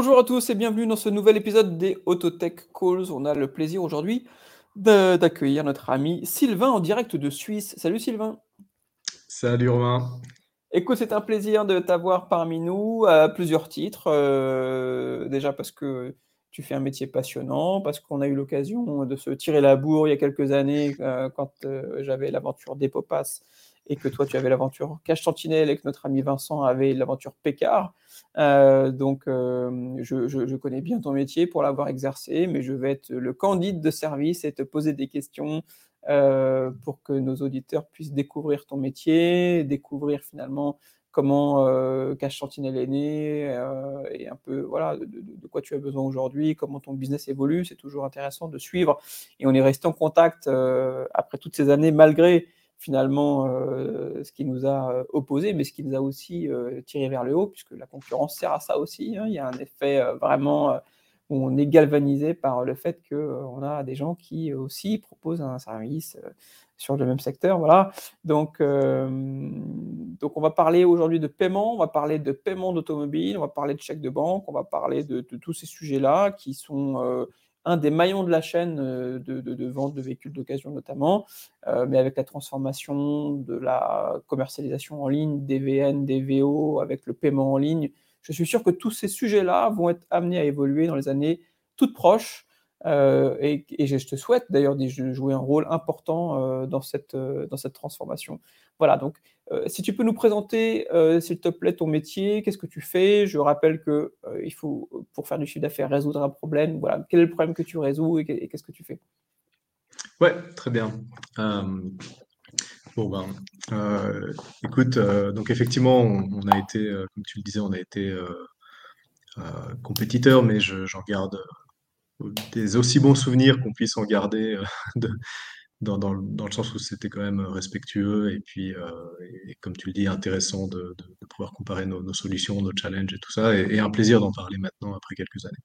Bonjour à tous et bienvenue dans ce nouvel épisode des Autotech Calls. On a le plaisir aujourd'hui d'accueillir notre ami Sylvain en direct de Suisse. Salut Sylvain. Salut Romain. Écoute, c'est un plaisir de t'avoir parmi nous à plusieurs titres. Euh, déjà parce que tu fais un métier passionnant, parce qu'on a eu l'occasion de se tirer la bourre il y a quelques années euh, quand euh, j'avais l'aventure d'Epopas et que toi tu avais l'aventure Cache Sentinelle et que notre ami Vincent avait l'aventure Pécard. Euh, donc je, connais bien ton métier pour l'avoir exercé, mais je vais être le candide de service et te poser des questions pour que nos auditeurs puissent découvrir ton métier, découvrir finalement comment euh, Cash Sentinelle est né euh, et un peu voilà de, quoi tu as besoin aujourd'hui, comment ton business évolue. C'est toujours intéressant de suivre et on est resté en contact euh, après toutes ces années malgré finalement ce qui nous a opposé, mais ce qui nous a aussi tiré vers le haut puisque la concurrence sert à ça aussi. Hein. Il y a un effet vraiment où on est galvanisé par le fait qu'on a des gens qui aussi proposent un service sur le même secteur. Voilà. Donc, euh, donc on va parler aujourd'hui de paiement, on va parler de paiement d'automobile, on va parler de chèque de banque, on va parler de, tous ces sujets-là qui sont euh, un des maillons de la chaîne euh, de, vente de véhicules d'occasion notamment, mais avec la transformation de la commercialisation en ligne, des VN, des VO, avec le paiement en ligne. Je suis sûr que tous ces sujets-là vont être amenés à évoluer dans les années toutes proches. Euh, et, je te souhaite d'ailleurs de jouer un rôle important euh, dans, cette, euh, dans cette transformation. Voilà, donc si tu peux nous présenter, s'il te plaît, ton métier, qu'est-ce que tu fais? Je rappelle que il faut, pour faire du chiffre d'affaires, résoudre un problème. Voilà, quel est le problème que tu résous et, qu'est-ce que tu fais? Ouais, très bien. bon ben, écoute, donc effectivement, on, a été, comme tu le disais, on a été compétiteur, mais j'en garde des aussi bons souvenirs qu'on puisse en garder euh, dans, le sens où c'était quand même respectueux et puis, euh, comme tu le dis, intéressant de, pouvoir comparer nos, solutions, nos challenges et tout ça, et, un plaisir d'en parler maintenant après quelques années.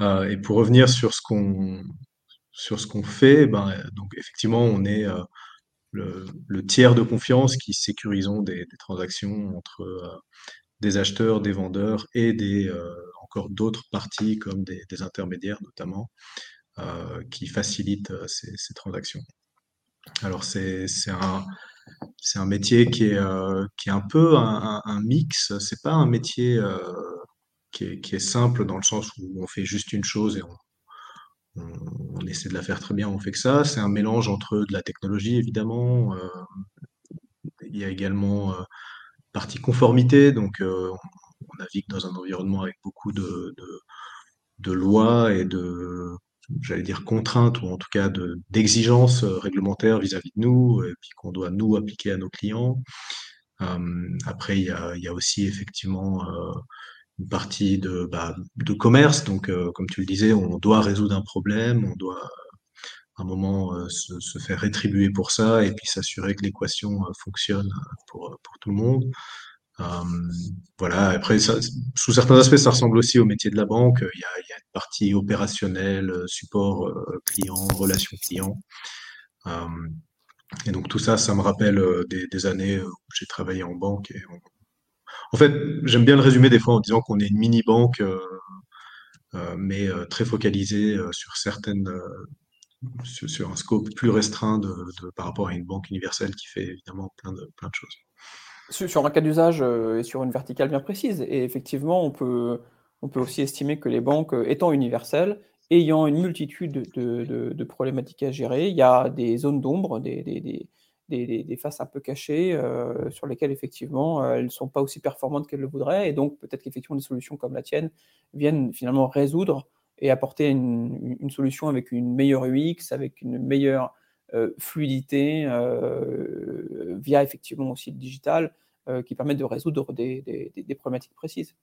Euh, et pour revenir sur ce qu'on fait, ben, donc effectivement, on est le, tiers de confiance qui sécurisons des transactions entre des acheteurs, des vendeurs et des, d'autres parties comme des, intermédiaires notamment euh, qui facilitent euh, ces, transactions. Alors c'est un, un métier qui est, euh, un peu un, mix, c'est pas un métier qui est, simple dans le sens où on fait juste une chose et on, essaie de la faire très bien, on fait que ça. C'est un mélange entre de la technologie évidemment, il y a également partie conformité, donc on navigue dans un environnement avec beaucoup de, lois et de, j'allais dire, contraintes, ou en tout cas d'exigences réglementaires vis-à-vis de nous, et puis qu'on doit nous appliquer à nos clients. Euh, après, il y a, aussi effectivement euh, une partie de, bah, commerce. Donc, euh, comme tu le disais, on doit résoudre un problème, on doit à un moment se, faire rétribuer pour ça et puis s'assurer que l'équation fonctionne pour tout le monde. Euh, voilà. Après, sous certains aspects, ça ressemble aussi au métier de la banque. Il y a, une partie opérationnelle, euh, support euh, client, relation client. et donc tout ça, ça me rappelle des, années où j'ai travaillé en banque. En fait, j'aime bien le résumer des fois en disant qu'on est une mini banque, mais très focalisée sur certaines, sur, un scope plus restreint de, par rapport à une banque universelle qui fait évidemment plein de, plein de choses. Sur un cas d'usage euh, et sur une verticale bien précise. Et effectivement, on peut, on peut aussi estimer que les banques euh, étant universelles, ayant une multitude de, problématiques à gérer, il y a des zones d'ombre, des, des, faces un peu cachées euh, sur lesquelles effectivement elles ne sont pas aussi performantes qu'elles le voudraient. Et donc peut-être qu'effectivement des solutions comme la tienne viennent finalement résoudre et apporter une, une solution avec une meilleure UX, avec une meilleure fluidité euh, via effectivement aussi le digital euh, qui permettent de résoudre des, des, problématiques précises.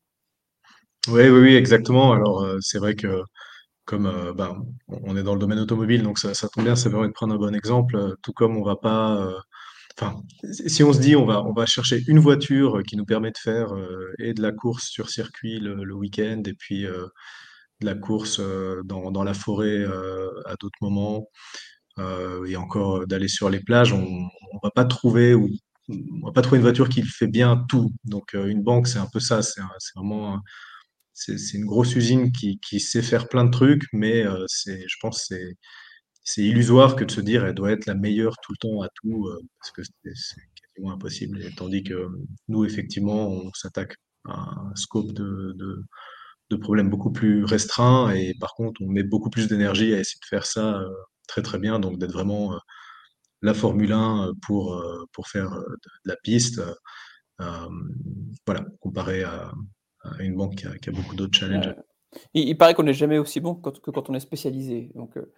Oui, oui, exactement. Alors, c'est vrai que comme bah, on est dans le domaine automobile, donc ça, ça tombe bien, ça permet de prendre un bon exemple. Tout comme on va pas, enfin, si on se dit on va, on va chercher une voiture qui nous permet de faire et de la course sur circuit le, le week-end et puis de la course dans, dans la forêt à d'autres moments, euh, et encore euh, d'aller sur les plages, on, on va pas trouver ou on va pas trouver une voiture qui fait bien tout. Donc euh, une banque, c'est un peu ça, c'est vraiment c'est une grosse usine qui, sait faire plein de trucs, mais euh, c'est, je pense que c'est illusoire que de se dire elle doit être la meilleure tout le temps à tout, euh, parce que c'est quasiment impossible. Tandis que nous, effectivement, on s'attaque à un scope de, de, problèmes beaucoup plus restreint, et par contre, on met beaucoup plus d'énergie à essayer de faire ça euh, très très bien, donc d'être vraiment la Formule 1 pour, pour faire de la piste. voilà, comparé à, une banque qui a, beaucoup d'autres challenges. Il, paraît qu'on n'est jamais aussi bon que quand, on est spécialisé. Donc, euh,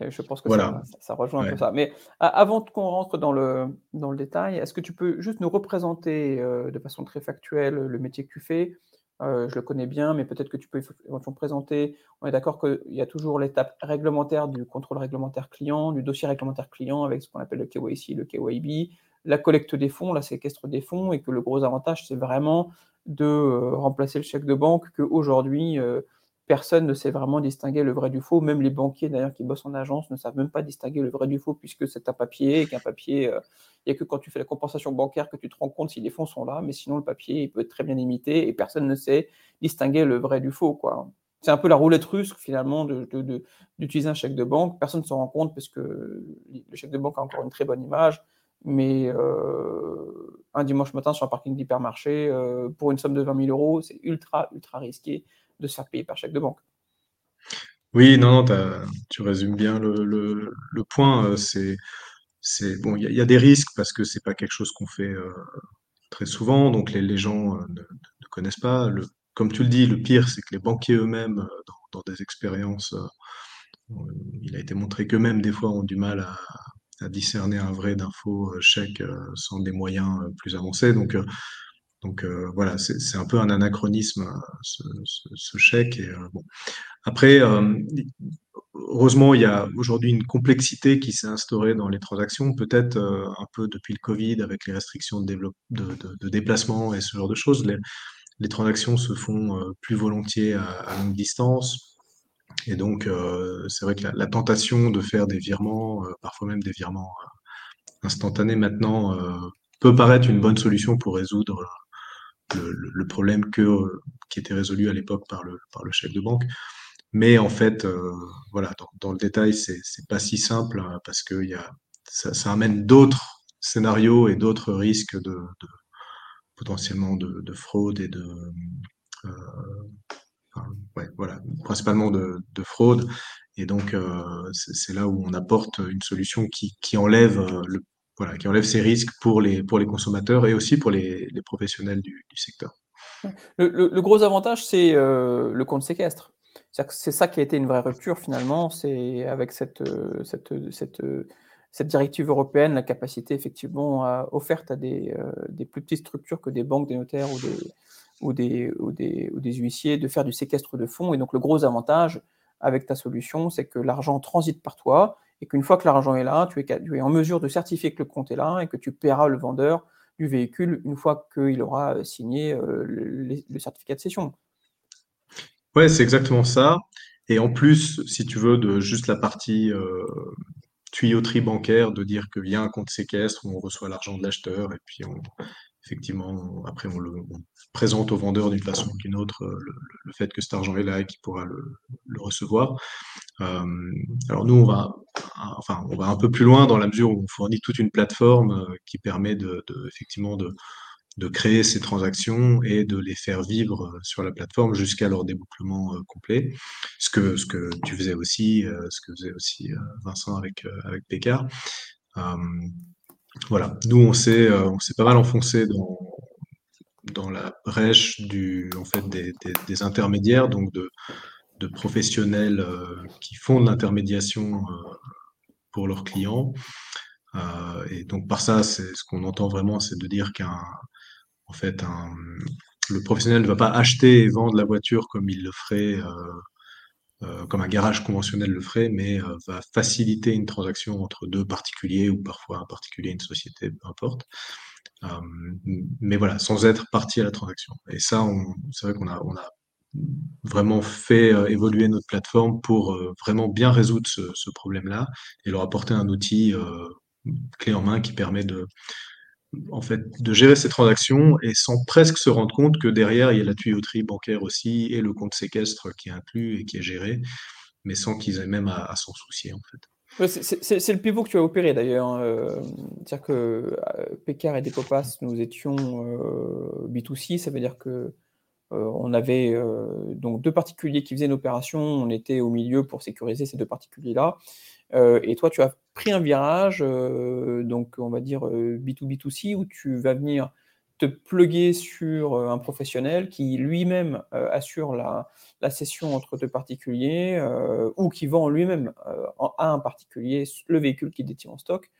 je pense que ça, rejoint un peu ça. Mais avant qu'on rentre dans le, dans le détail, est-ce que tu peux juste nous représenter euh, de façon très factuelle le métier que tu fais? Euh, Je le connais bien, mais peut-être que tu peux éventuellement présenter. On est d'accord qu'il y a toujours l'étape réglementaire du contrôle réglementaire client, du dossier réglementaire client avec ce qu'on appelle le KYC, le KYB, la collecte des fonds, la séquestre des fonds, et que le gros avantage, c'est vraiment de euh, remplacer le chèque de banque, qu'aujourd'hui, euh, personne ne sait vraiment distinguer le vrai du faux. Même les banquiers, d'ailleurs, qui bossent en agence, ne savent même pas distinguer le vrai du faux, puisque c'est un papier, et qu'un papier, euh, il n'y a que quand tu fais la compensation bancaire que tu te rends compte si les fonds sont là, mais sinon, le papier, il peut être très bien imité, et personne ne sait distinguer le vrai du faux. quoi. C'est un peu la roulette russe, finalement, d'utiliser un chèque de banque. Personne ne s'en rend compte, parce que le chèque de banque a encore une très bonne image, mais euh, un dimanche matin sur un parking d'hypermarché, euh, pour une somme de 20 000 euros, c'est ultra, ultra risqué de se faire payer par chèque de banque. Oui, non, tu résumes bien le, point. Euh, c'est, bon, il y, a des risques parce que c'est pas quelque chose qu'on fait très souvent, donc les, gens ne, ne, connaissent pas. Comme tu le dis, le pire, c'est que les banquiers eux-mêmes, dans, des expériences, il a été montré qu'eux-mêmes, des fois, ont du mal à, à discerner un vrai d'un faux euh, chèque euh, sans des moyens euh, plus avancés. Donc, donc voilà, c'est un peu un anachronisme ce, chèque. Et, bon. Après, heureusement, il y a aujourd'hui une complexité qui s'est instaurée dans les transactions, peut-être un peu depuis le Covid avec les restrictions de, déplacement et ce genre de choses. Les, transactions se font plus volontiers à longue distance et donc, euh, c'est vrai que la, tentation de faire des virements, euh, parfois même des virements euh, instantanés maintenant, peut paraître une bonne solution pour résoudre le, problème que, qui était résolu à l'époque par le, par le chef de banque. Mais en fait, voilà, dans, le détail, c'est, pas si simple hein, parce que y a, ça, amène d'autres scénarios et d'autres risques de, potentiellement de, de, fraude et de ouais, voilà, principalement de, de, fraude. Et donc, euh, c'est là où on apporte une solution qui, qui enlève euh, le, qui enlève ces risques pour les, pour les consommateurs et aussi pour les, professionnels du, secteur. Le, gros avantage, c'est euh, le compte séquestre. C'est ça qui a été une vraie rupture finalement, c'est avec cette, cette, cette, cette, directive européenne, la capacité effectivement offerte à des, des, plus petites structures que des banques, des notaires ou des, ou des, ou des huissiers de faire du séquestre de fonds. Et donc le gros avantage avec ta solution, c'est que l'argent transite par toi et qu'une fois que l'argent est là, tu es, en mesure de certifier que le compte est là et que tu paieras le vendeur du véhicule une fois qu'il aura signé euh, le, certificat de cession. Ouais, c'est exactement ça. Et en plus, si tu veux, de juste la partie euh, tuyauterie bancaire, de dire qu'il y a un compte séquestre où on reçoit l'argent de l'acheteur et puis on, effectivement, après, on le présente au vendeur d'une façon ou d'une autre euh, le, fait que cet argent est là et qu'il pourra le, recevoir. Euh, alors nous, on va, enfin, on va un peu plus loin dans la mesure où on fournit toute une plateforme euh, qui permet de, effectivement de, créer ces transactions et de les faire vivre sur la plateforme jusqu'à leur débouclement complet. Ce que, ce que tu faisais aussi, ce que faisait aussi Vincent avec, avec Pécard. Voilà, nous on s'est euh, on s'est pas mal enfoncé dans dans la brèche du en fait des, des, intermédiaires, donc de, de professionnels euh, qui font de l'intermédiation euh, pour leurs clients. et donc par ça, c'est ce qu'on entend vraiment, c'est de dire qu'un en fait un, le professionnel ne va pas acheter et vendre la voiture comme il le ferait euh, comme un garage conventionnel le ferait, mais euh, va faciliter une transaction entre deux particuliers ou parfois un particulier et une société, peu importe. Euh, mais voilà, sans être partie à la transaction. Et ça, c'est vrai qu'on a, vraiment fait évoluer notre plateforme pour vraiment bien résoudre ce problème-là et leur apporter un outil clé en main qui permet de, en fait, de gérer ces transactions et sans presque se rendre compte que derrière, il y a la tuyauterie bancaire aussi et le compte séquestre qui est inclus et qui est géré, mais sans qu'ils aient même à, s'en soucier, en fait. c'est le pivot que tu as opéré d'ailleurs. Hein, euh, c'est-à-dire que euh, Pécard et Depopas, nous étions euh, B2C, ça veut dire que on avait donc deux particuliers qui faisaient une opération, on était au milieu pour sécuriser ces deux particuliers-là. et toi, tu as pris un virage, donc on va dire B2B2C, où tu vas venir te pluguer sur un professionnel qui lui-même assure la, la, session entre deux particuliers ou qui vend lui-même à un particulier le véhicule qu'il détient en stock,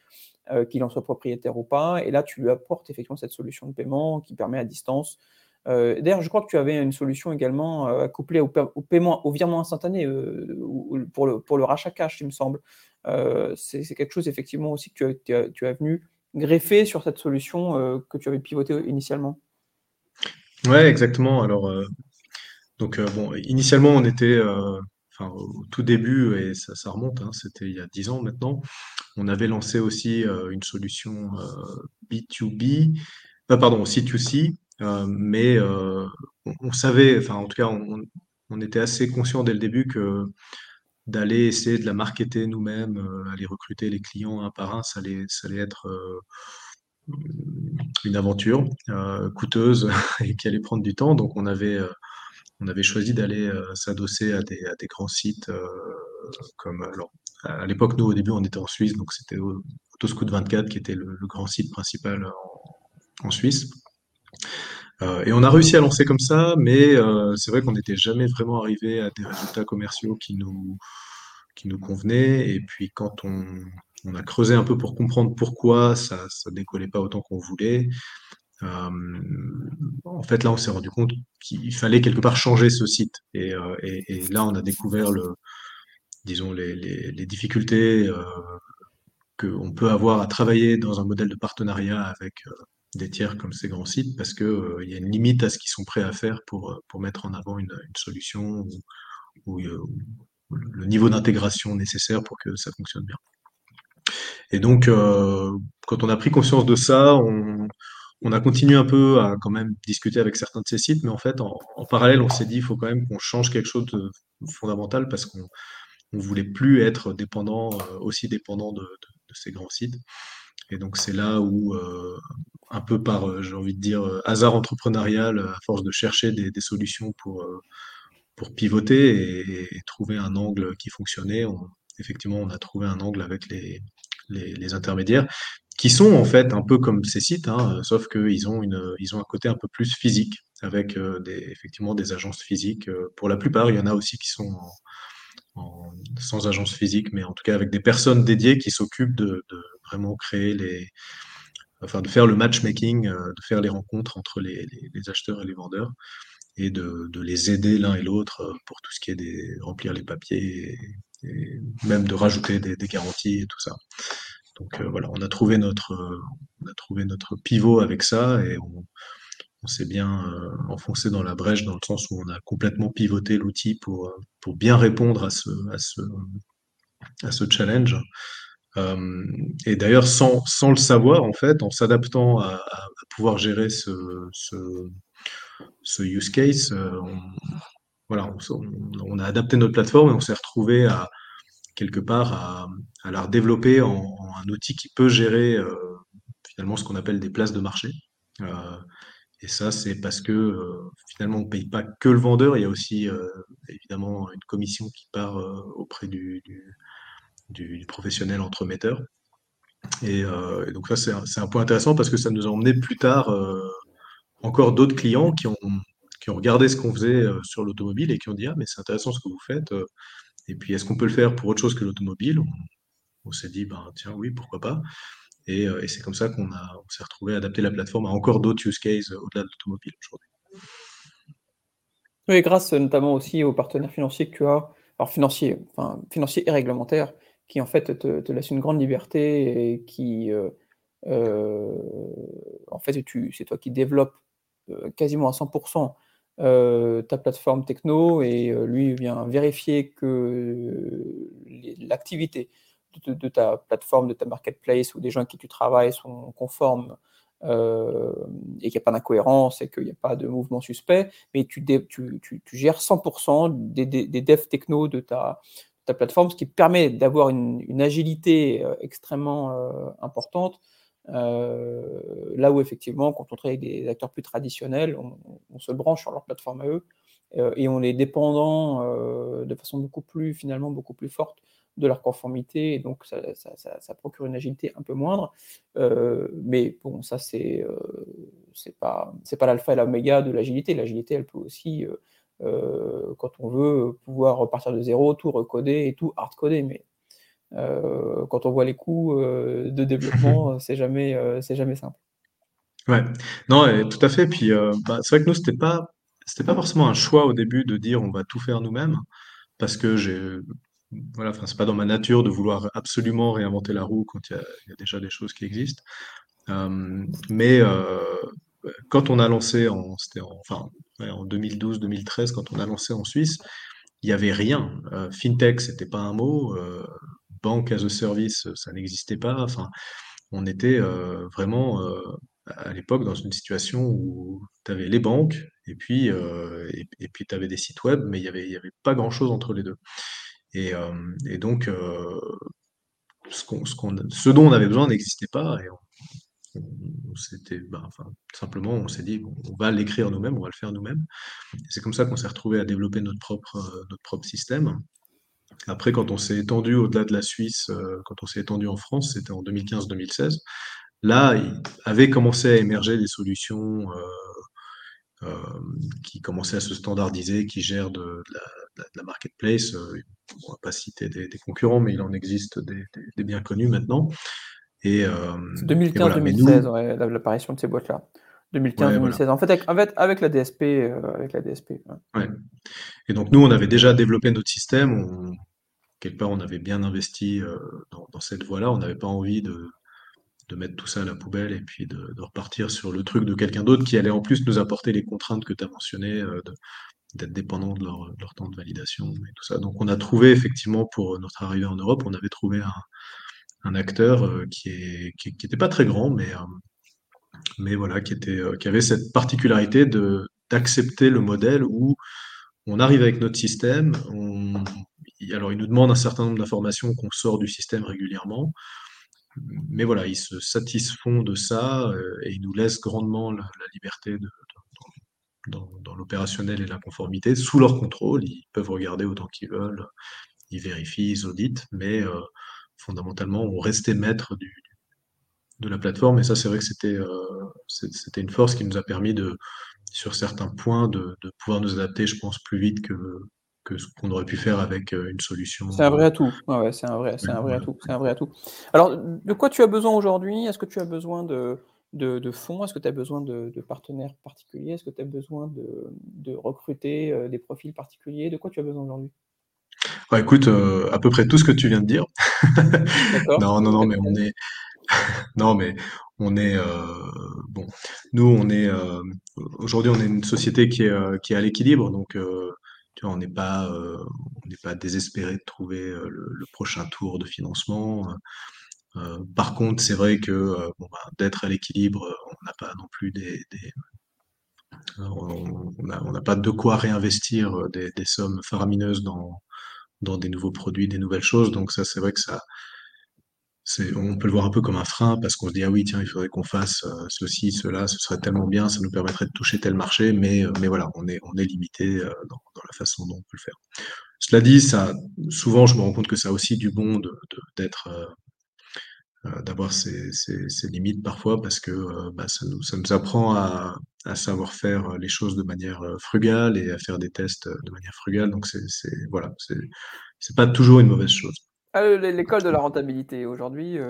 qu'il en soit propriétaire ou pas. Et là, tu lui apportes effectivement cette solution de paiement qui permet à distance euh, d'ailleurs, je crois que tu avais une solution également euh, couplée au, paiement, au virement instantané euh, pour, le, pour le rachat cash, il me semble. c'est quelque chose effectivement aussi que tu as, tu venu greffer sur cette solution que tu avais pivotée initialement. Ouais, exactement. Alors, donc bon, initialement, on était, enfin, au tout début, et ça, ça remonte, hein, c'était il y a 10 ans maintenant, on avait lancé aussi une solution B2B, pardon, C2C, euh, mais euh, on, savait, enfin en tout cas, on, était assez conscient dès le début que d'aller essayer de la marketer nous-mêmes, euh, aller recruter les clients un par un, ça allait, ça allait être une aventure coûteuse et qui allait prendre du temps. Donc on avait, on avait choisi d'aller s'adosser à des, grands sites comme alors, à l'époque, nous au début, on était en Suisse, donc c'était Autoscout 24 qui était le, grand site principal en Suisse. Euh, et on a réussi à lancer comme ça, mais euh, c'est vrai qu'on n'était jamais vraiment arrivé à des résultats commerciaux qui nous, qui nous convenaient. Et puis quand on, on a creusé un peu pour comprendre pourquoi ça ne décollait pas autant qu'on voulait, euh, en fait là on s'est rendu compte qu'il fallait quelque part changer ce site. Et, là on a découvert le, disons les, les, les difficultés qu'on peut avoir à travailler dans un modèle de partenariat avec des tiers comme ces grands sites parce qu'il euh, y a une limite à ce qu'ils sont prêts à faire pour, euh, pour mettre en avant une, solution ou, euh, le niveau d'intégration nécessaire pour que ça fonctionne bien. Et donc, quand on a pris conscience de ça, on, a continué un peu à quand même discuter avec certains de ces sites, mais en fait, en, parallèle, on s'est dit, il faut quand même qu'on change quelque chose de fondamental parce qu'on ne voulait plus être dépendant, aussi dépendant de, ces grands sites. Et donc, c'est là où, un peu par, euh, j'ai envie de dire, euh, hasard entrepreneurial, à force de chercher des, solutions pour, euh, pour pivoter et, trouver un angle qui fonctionnait. effectivement, on a trouvé un angle avec les, les, intermédiaires qui sont en fait un peu comme ces sites, hein, sauf qu'ils ont, ont un côté un peu plus physique, avec des, effectivement des agences physiques. Pour la plupart, il y en a aussi qui sont sans agence physique, mais en tout cas avec des personnes dédiées qui s'occupent de, de, vraiment créer les, enfin de faire le matchmaking, euh, de faire les rencontres entre les, acheteurs et les vendeurs et de, les aider l'un et l'autre euh, pour tout ce qui est des remplir les papiers et, même de rajouter des, garanties et tout ça. Donc euh, voilà, on a trouvé notre on a trouvé notre pivot avec ça et on, s'est bien enfoncé dans la brèche dans le sens où on a complètement pivoté l'outil pour pour bien répondre à ce à ce à ce challenge. Euh, et d'ailleurs, sans, sans, le savoir, en fait, en s'adaptant à, pouvoir gérer ce, ce, ce use case, euh, on, voilà, on, on, a adapté notre plateforme et on s'est retrouvé à quelque part à, à la redévelopper en, un outil qui peut gérer euh, finalement ce qu'on appelle des places de marché. Euh, et ça, c'est parce que euh, finalement, on ne paye pas que le vendeur, il y a aussi évidemment une commission qui part auprès du, professionnel entremetteur. Et, euh, donc ça, c'est un, point intéressant parce que ça nous a emmené plus tard euh, encore d'autres clients qui ont, regardé ce qu'on faisait euh, sur l'automobile et qui ont dit ah mais c'est intéressant ce que vous faites. Euh, et puis est-ce qu'on peut le faire pour autre chose que l'automobile? On, s'est dit ben tiens oui pourquoi pas. Et, et c'est comme ça qu'on s'est retrouvé à adapter la plateforme à encore d'autres use cases au-delà de l'automobile aujourd'hui. Oui, grâce notamment aussi aux partenaires financiers que tu as, alors financiers, enfin financiers et réglementaires, qui en fait te, laisse une grande liberté et qui, euh, euh, en fait, c'est toi qui développes euh, quasiment à 100% ta plateforme techno et lui vient vérifier que l'activité de, ta plateforme, de ta marketplace ou des gens avec qui tu travailles sont conformes euh, et qu'il n'y a pas d'incohérence et qu'il n'y a pas de mouvement suspect, mais tu, gères 100% des, devs techno de ta, plateforme, ce qui permet d'avoir une, agilité euh, extrêmement euh, importante. là où effectivement, quand on travaille avec des acteurs plus traditionnels, on, on se branche sur leur plateforme à eux et on est dépendant de façon beaucoup plus finalement beaucoup plus forte de leur conformité, et donc ça, ça, procure une agilité un peu moindre. Euh, mais bon, ça, c'est euh, c'est pas, pas l'alpha et l'oméga de l'agilité. L'agilité, elle peut aussi, euh, quand on veut, pouvoir repartir de zéro, tout recoder et tout hard-coder. Mais quand on voit les coûts de développement, c'est jamais, jamais simple. Ouais, non, tout à fait. Puis bah, c'est vrai que nous, c'était pas, c'était pas forcément un choix au début de dire on va tout faire nous-mêmes, parce que j'ai voilà, enfin, c'est pas dans ma nature de vouloir absolument réinventer la roue quand il y a, déjà des choses qui existent. Euh, mais euh, quand on a lancé en, enfin, en 2012-2013, quand on a lancé en Suisse, il n'y avait rien. Euh, fintech, c'était pas un mot. banque as a service, ça n'existait pas. Enfin, on était vraiment à l'époque dans une situation où tu avais les banques et puis, et, puis tu avais des sites web, mais il n'y y avait pas grand-chose entre les deux. Et, euh, et donc, euh, ce, dont on avait besoin n'existait pas. Et enfin, simplement, on s'est dit, on va l'écrire nous-mêmes, on va le faire nous-mêmes. C'est comme ça qu'on s'est retrouvé à développer notre propre, euh, notre propre système. Après, quand on s'est étendu au-delà de la Suisse, quand on s'est étendu en France, c'était en 2015-2016. Là, il avait commencé à émerger des solutions qui commençaient à se standardiser, qui gèrent de, la, marketplace. Euh, on ne va pas citer des, concurrents, mais il en existe des, bien connus maintenant. Et, 2015-2016, euh, l'apparition de ces boîtes-là. 2015-2016. En, fait, avec, la DSP. avec la DSP ouais. Et donc, nous, on avait déjà développé notre système. quelque part, on avait bien investi dans, cette voie-là. On n'avait pas envie de, de mettre tout ça à la poubelle et puis de, repartir sur le truc de quelqu'un d'autre qui allait en plus nous apporter les contraintes que tu as mentionnées, euh, d'être dépendant de leur, temps de validation et tout ça. Donc on a trouvé effectivement pour notre arrivée en Europe, on avait trouvé un, acteur euh, qui est qui, pas très grand, mais euh, mais voilà, qui était qui avait cette particularité d'accepter le modèle où on arrive avec notre système, alors il nous demande un certain nombre d'informations qu'on sort du système régulièrement mais voilà, ils se satisfont de ça euh, et ils nous laissent grandement la, liberté dans, l'opérationnel et la conformité sous leur contrôle. Ils peuvent regarder autant qu'ils veulent, ils vérifient, ils auditent, mais euh, fondamentalement, on restait maître de la plateforme. Et ça, c'est vrai que c'était euh, c'était une force qui nous a permis de, sur certains points, de pouvoir nous adapter, je pense, plus vite que, que ce qu'on aurait pu faire avec euh, une solution. C'est un vrai euh, atout. Ouais, c'est un vrai, c'est un vrai atout. C'est un vrai atout. Alors, de quoi tu as besoin aujourd'hui? Est-ce que tu as besoin de, de, fonds? Est-ce que tu as besoin de, partenaires particuliers? Est-ce que tu as besoin de, recruter euh, des profils particuliers? De quoi tu as besoin aujourd'hui? Bah, écoute, à peu près tout ce que tu viens de dire. non, non, non, mais on est, non, mais on est bon. Nous, on est aujourd'hui, on est une société qui est, qui est à l'équilibre, donc on n'est pas, euh, on n'est pas désespéré de trouver euh, le, prochain tour de financement. Euh, par contre, c'est vrai que bah, d'être à l'équilibre, on n'a pas non plus des, on n'a pas de quoi réinvestir des, sommes faramineuses dans, dans des nouveaux produits, des nouvelles choses. Donc ça, c'est vrai que ça, on peut le voir un peu comme un frein parce qu'on se dit ah oui tiens il faudrait qu'on fasse euh, ceci cela ce serait tellement bien ça nous permettrait de toucher tel marché mais euh, mais voilà on est on est limité euh, dans, la façon dont on peut le faire. Cela dit ça souvent je me rends compte que ça a aussi du bon d'être d'avoir ces, limites parfois parce que bah, ça, nous, ça nous apprend à, à savoir faire les choses de manière frugale et à faire des tests de manière frugale. Donc c'est voilà c'est pas toujours une mauvaise chose ah, l'école de la rentabilité. Aujourd'hui, euh,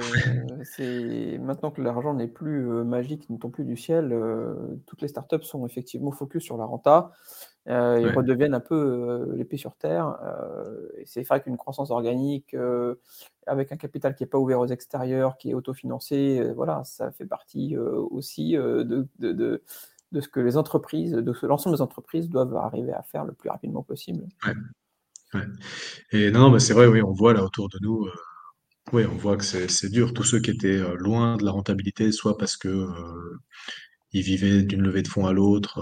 c'est maintenant que l'argent n'est plus euh, magique, ne tombe plus du ciel, euh, toutes les startups sont effectivement focus sur la renta. ils redeviennent un peu l'épée sur terre. c'est vrai qu'une croissance organique avec un capital qui n'est pas ouvert aux extérieurs, qui est autofinancé, voilà, ça fait partie aussi de, de, de, de, ce que les entreprises, de ce l'ensemble des entreprises doivent arriver à faire le plus rapidement possible. Et non, non, mais c'est vrai, oui, on voit là autour de nous, euh, oui, on voit que c'est dur. Tous ceux qui étaient euh, loin de la rentabilité, soit parce que euh, ils vivaient d'une levée de fonds à l'autre,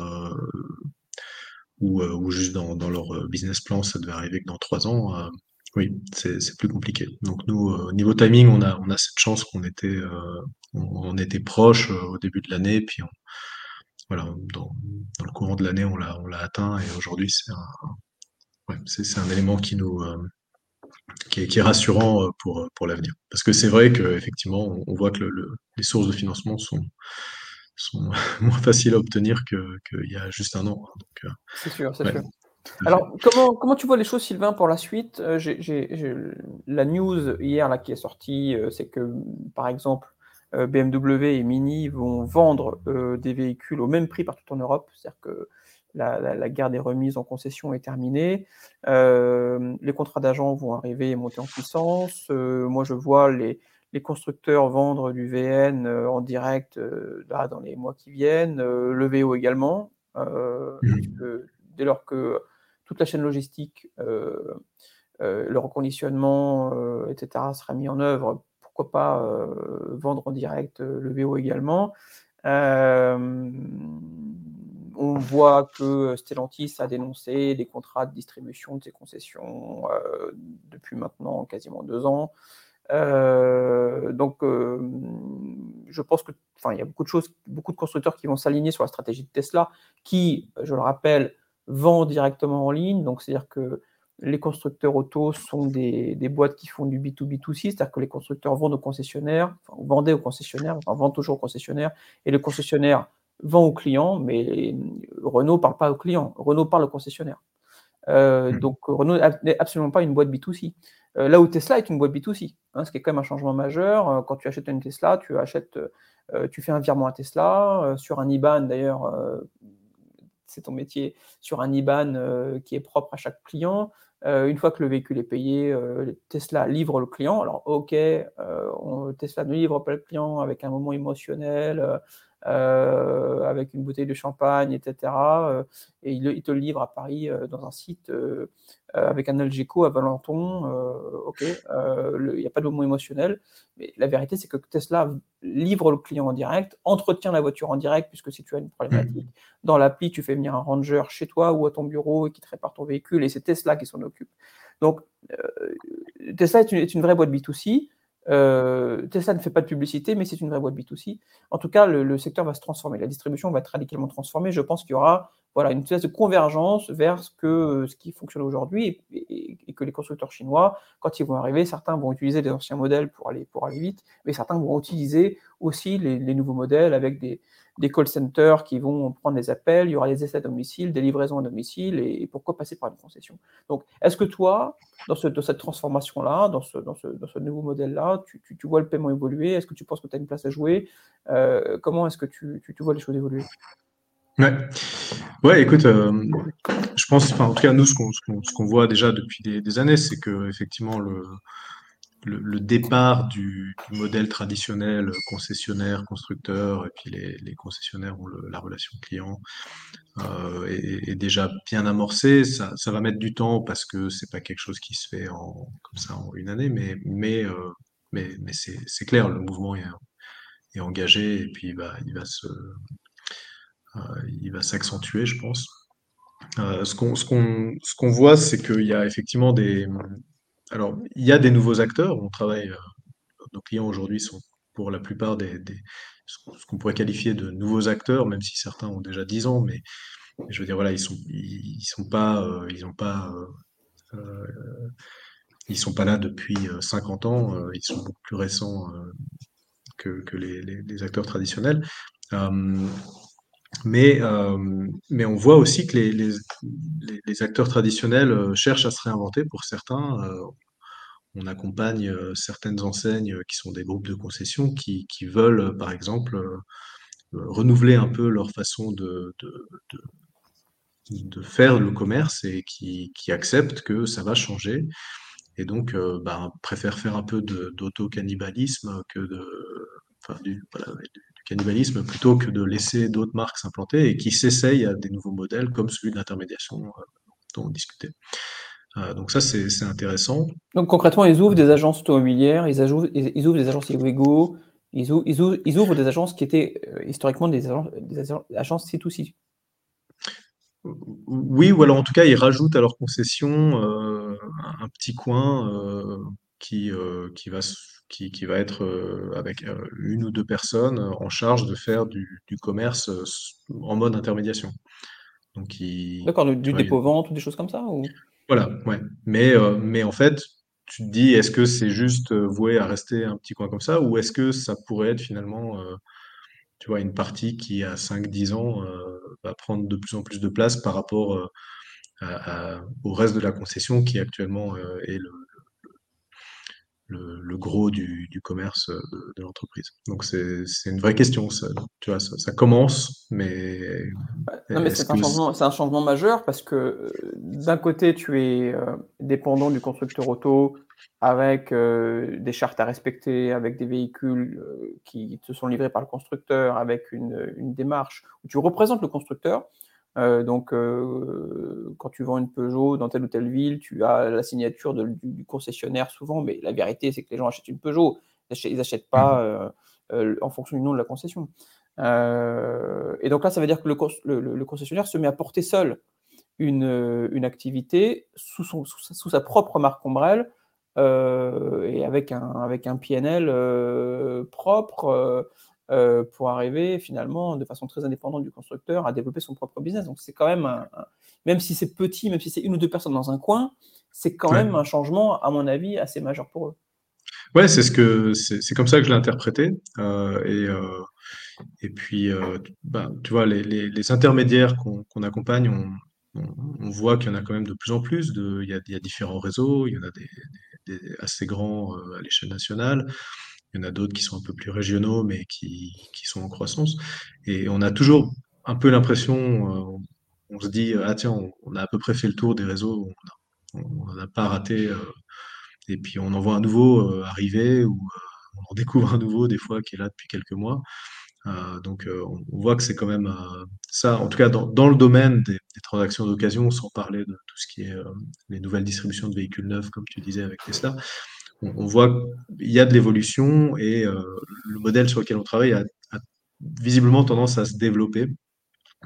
ou, juste dans, leur business plan, ça devait arriver que dans trois ans. oui, c'est plus compliqué. Donc nous, au niveau timing, on a, on a cette chance qu'on était, on, était proche au début de l'année, puis on, voilà, dans, dans le courant de l'année, on l'a, on l'a atteint, et aujourd'hui, c'est un, ouais, c'est un élément qui nous, euh, qui est, qui est rassurant euh, pour, pour l'avenir. Parce que c'est vrai qu'effectivement, on, on voit que le, le- les sources de financement sont, sont moins faciles à obtenir que, qu'il y a juste un an. hein. C'est sûr, c'est euh, ouais, sûr. Alors, comment, comment tu vois les choses, Sylvain, pour la suite? Euh, la news hier là, qui est sortie, euh, c'est que, par exemple, euh, BMW et Mini vont vendre euh, des véhicules au même prix partout en Europe. C'est-à-dire que la, la- la guerre des remises en concession est terminée. Euh, les contrats d'agents vont arriver et monter en puissance. Euh, moi, je vois les, les constructeurs vendre du VN euh, en direct là, dans les mois qui viennent, le VO également, Mhm. dès lors que toute la chaîne logistique, le reconditionnement, etc., sera mis en œuvre. Pourquoi pas vendre en direct le VO également voit que Stellantis a dénoncé des contrats de distribution de ses concessions euh, depuis maintenant quasiment deux ans. Euh, donc, euh, je pense que, enfin, il y a beaucoup de choses, beaucoup de constructeurs qui vont s'aligner sur la stratégie de Tesla, qui, je le rappelle, vend directement en ligne. Donc, c'est-à-dire que les constructeurs auto sont des, des boîtes qui font du B2B2C, c'est-à-dire que les constructeurs vendent aux concessionnaires, enfin, vendaient aux concessionnaires, enfin, vendent toujours aux concessionnaires, et le concessionnaire vend aux clients, mais Renault ne parle pas aux clients, Renault parle aux concessionnaires. Euh, donc Renault n'est absolument pas une boîte B2C. Euh, là où Tesla est une boîte B2C, hein, ce qui est quand même un changement majeur. Euh, quand tu achètes une Tesla, tu achètes, euh, tu fais un virement à Tesla sur un IBAN d'ailleurs. c'est ton métier sur un IBAN qui est propre à chaque client. Une fois que le véhicule est payé, Tesla livre le client. Alors, ok, on, Tesla ne livre pas le client avec un moment émotionnel, euh, avec une bouteille de champagne, etc. Euh, et il, il, te le livre à Paris euh, dans un site euh, avec un Algeco à Valenton. euh, ok, il n'y a pas de moment émotionnel. Mais la vérité, c'est que Tesla livre le client en direct, entretient la voiture en direct, puisque si tu as une problématique, mmh. dans l'appli, tu fais venir un ranger chez toi ou à ton bureau et qui te répare ton véhicule, et c'est Tesla qui s'en occupe. Donc, euh, Tesla est une, est une, vraie boîte B2C. Euh, Tesla ne fait pas de publicité, mais c'est une vraie boîte B2C. En tout cas, le, secteur va se transformer. La distribution va être radicalement transformée. Je pense qu'il y aura voilà, une espèce de convergence vers ce, qui fonctionne aujourd'hui et, que les constructeurs chinois, quand ils vont arriver, certains vont utiliser les anciens modèles pour aller, vite, mais certains vont utiliser aussi les nouveaux modèles avec des, des, call centers qui vont prendre des appels, il y aura des essais à domicile, des livraisons à domicile, et, pourquoi passer par une concession. Donc, est-ce que toi, dans, ce, dans cette transformation-là, dans ce, nouveau modèle-là, tu, vois le paiement évoluer? Est-ce que tu penses que tu as une place à jouer? Euh, Comment est-ce que tu, vois les choses évoluer? Ouais. ouais, écoute, euh, je pense, en tout cas, nous, ce qu'on qu qu voit déjà depuis des, des années, c'est que effectivement le, le, départ du, modèle traditionnel concessionnaire, constructeur, et puis les, concessionnaires ont la relation client, euh, est, est, déjà bien amorcé. Ça, va mettre du temps parce que c'est pas quelque chose qui se fait en, comme ça en une année, mais, mais, euh, mais, mais c'est clair, le mouvement est, engagé et puis il va, il va se euh, il va s'accentuer, je pense. Euh, ce qu'on ce qu'on ce qu'on voit, c'est qu'il y a effectivement des alors il y a des nouveaux acteurs. On travaille euh, nos clients aujourd'hui sont pour la plupart des, ce qu'on pourrait qualifier de nouveaux acteurs, même si certains ont déjà 10 ans, mais je veux dire voilà ils sont sont pas euh, ils ont euh, là depuis 50 ans, ils sont beaucoup plus récents que, les, acteurs traditionnels. Mais, euh, mais on voit aussi que les, les, les, acteurs traditionnels euh, cherchent à se réinventer pour certains. Euh, on accompagne certaines enseignes qui sont des groupes de concession qui, qui veulent, par exemple, renouveler un peu leur façon de, de, de, faire le commerce et qui, qui acceptent que ça va changer. Et donc, ben, préfèrent faire un peu d'auto-cannibalisme que de. Enfin, du, voilà, cannibalisme plutôt que de laisser d'autres marques s'implanter et qui s'essayent à des nouveaux modèles comme celui de l'intermédiation euh, dont on discutait. donc ça, c'est intéressant. Donc concrètement, ils ouvrent des agences automobilières, ils, ils ouvrent des agences Iwego, ils ouvrent, ils, ouvrent, des agences qui étaient historiquement des agences, des agences C2C. Oui, ou alors en tout cas, ils rajoutent à leur concession un, petit coin qui, qui va qui, qui va être euh, avec euh, une ou deux personnes en charge de faire du, du commerce euh, en mode intermédiation. Donc, D'accord, du, dépôt-vente ou des choses comme ça ou... Voilà, ouais. Mais, mais en fait, tu te dis, est-ce que c'est juste voué à rester un petit coin comme ça ou est-ce que ça pourrait être finalement tu vois, une partie qui, à 5-10 ans, va prendre de plus en plus de place par rapport au reste de la concession qui actuellement est le, le, gros du, commerce euh, de, l'entreprise. Donc c'est une vraie question. Ça, tu vois, ça, commence, mais. Non, mais c'est un, changement, un changement majeur parce que euh, d'un côté, tu es euh, dépendant du constructeur auto avec des chartes à respecter, avec des véhicules qui te sont livrés par le constructeur, avec une, une démarche où tu représentes le constructeur. Euh, donc, euh, quand tu vends une Peugeot dans telle ou telle ville, tu as la signature du, concessionnaire souvent, mais la vérité, c'est que les gens achètent une Peugeot. Ils n'achètent pas mmh. euh, en fonction du nom de la concession. et donc là, ça veut dire que le, concessionnaire se met à porter seul une, activité sous, sous, sa propre marque ombrelle et avec un, avec un PNL propre euh, pour arriver finalement de façon très indépendante du constructeur à développer son propre business. Donc c'est quand même, un, même si c'est petit, même si c'est une ou deux personnes dans un coin, c'est quand même un changement, à mon avis, assez majeur pour eux. Ouais, c'est ce que c'est comme ça que je l'ai interprété. Euh, et, euh, et puis, bah, tu vois, les, les, intermédiaires qu'on accompagne, on, on, voit qu'il y en a quand même de plus en plus. De, il, y a, il y a différents réseaux, il y en a des, des assez grands à l'échelle nationale. Il y en a d'autres qui sont un peu plus régionaux, mais qui, qui, sont en croissance. Et on a toujours un peu l'impression, euh, on se dit, ah tiens, on, a à peu près fait le tour des réseaux, on n'a pas raté. Euh, et puis on en voit un nouveau euh, arriver, ou on en découvre un nouveau des fois qui est là depuis quelques mois. donc on, voit que c'est quand même ça, en tout cas dans, dans le domaine des, des transactions d'occasion, sans parler de tout ce qui est les nouvelles distributions de véhicules neufs, comme tu disais avec Tesla on, voit qu'il y a de l'évolution et euh, le modèle sur lequel on travaille a, visiblement tendance à se développer.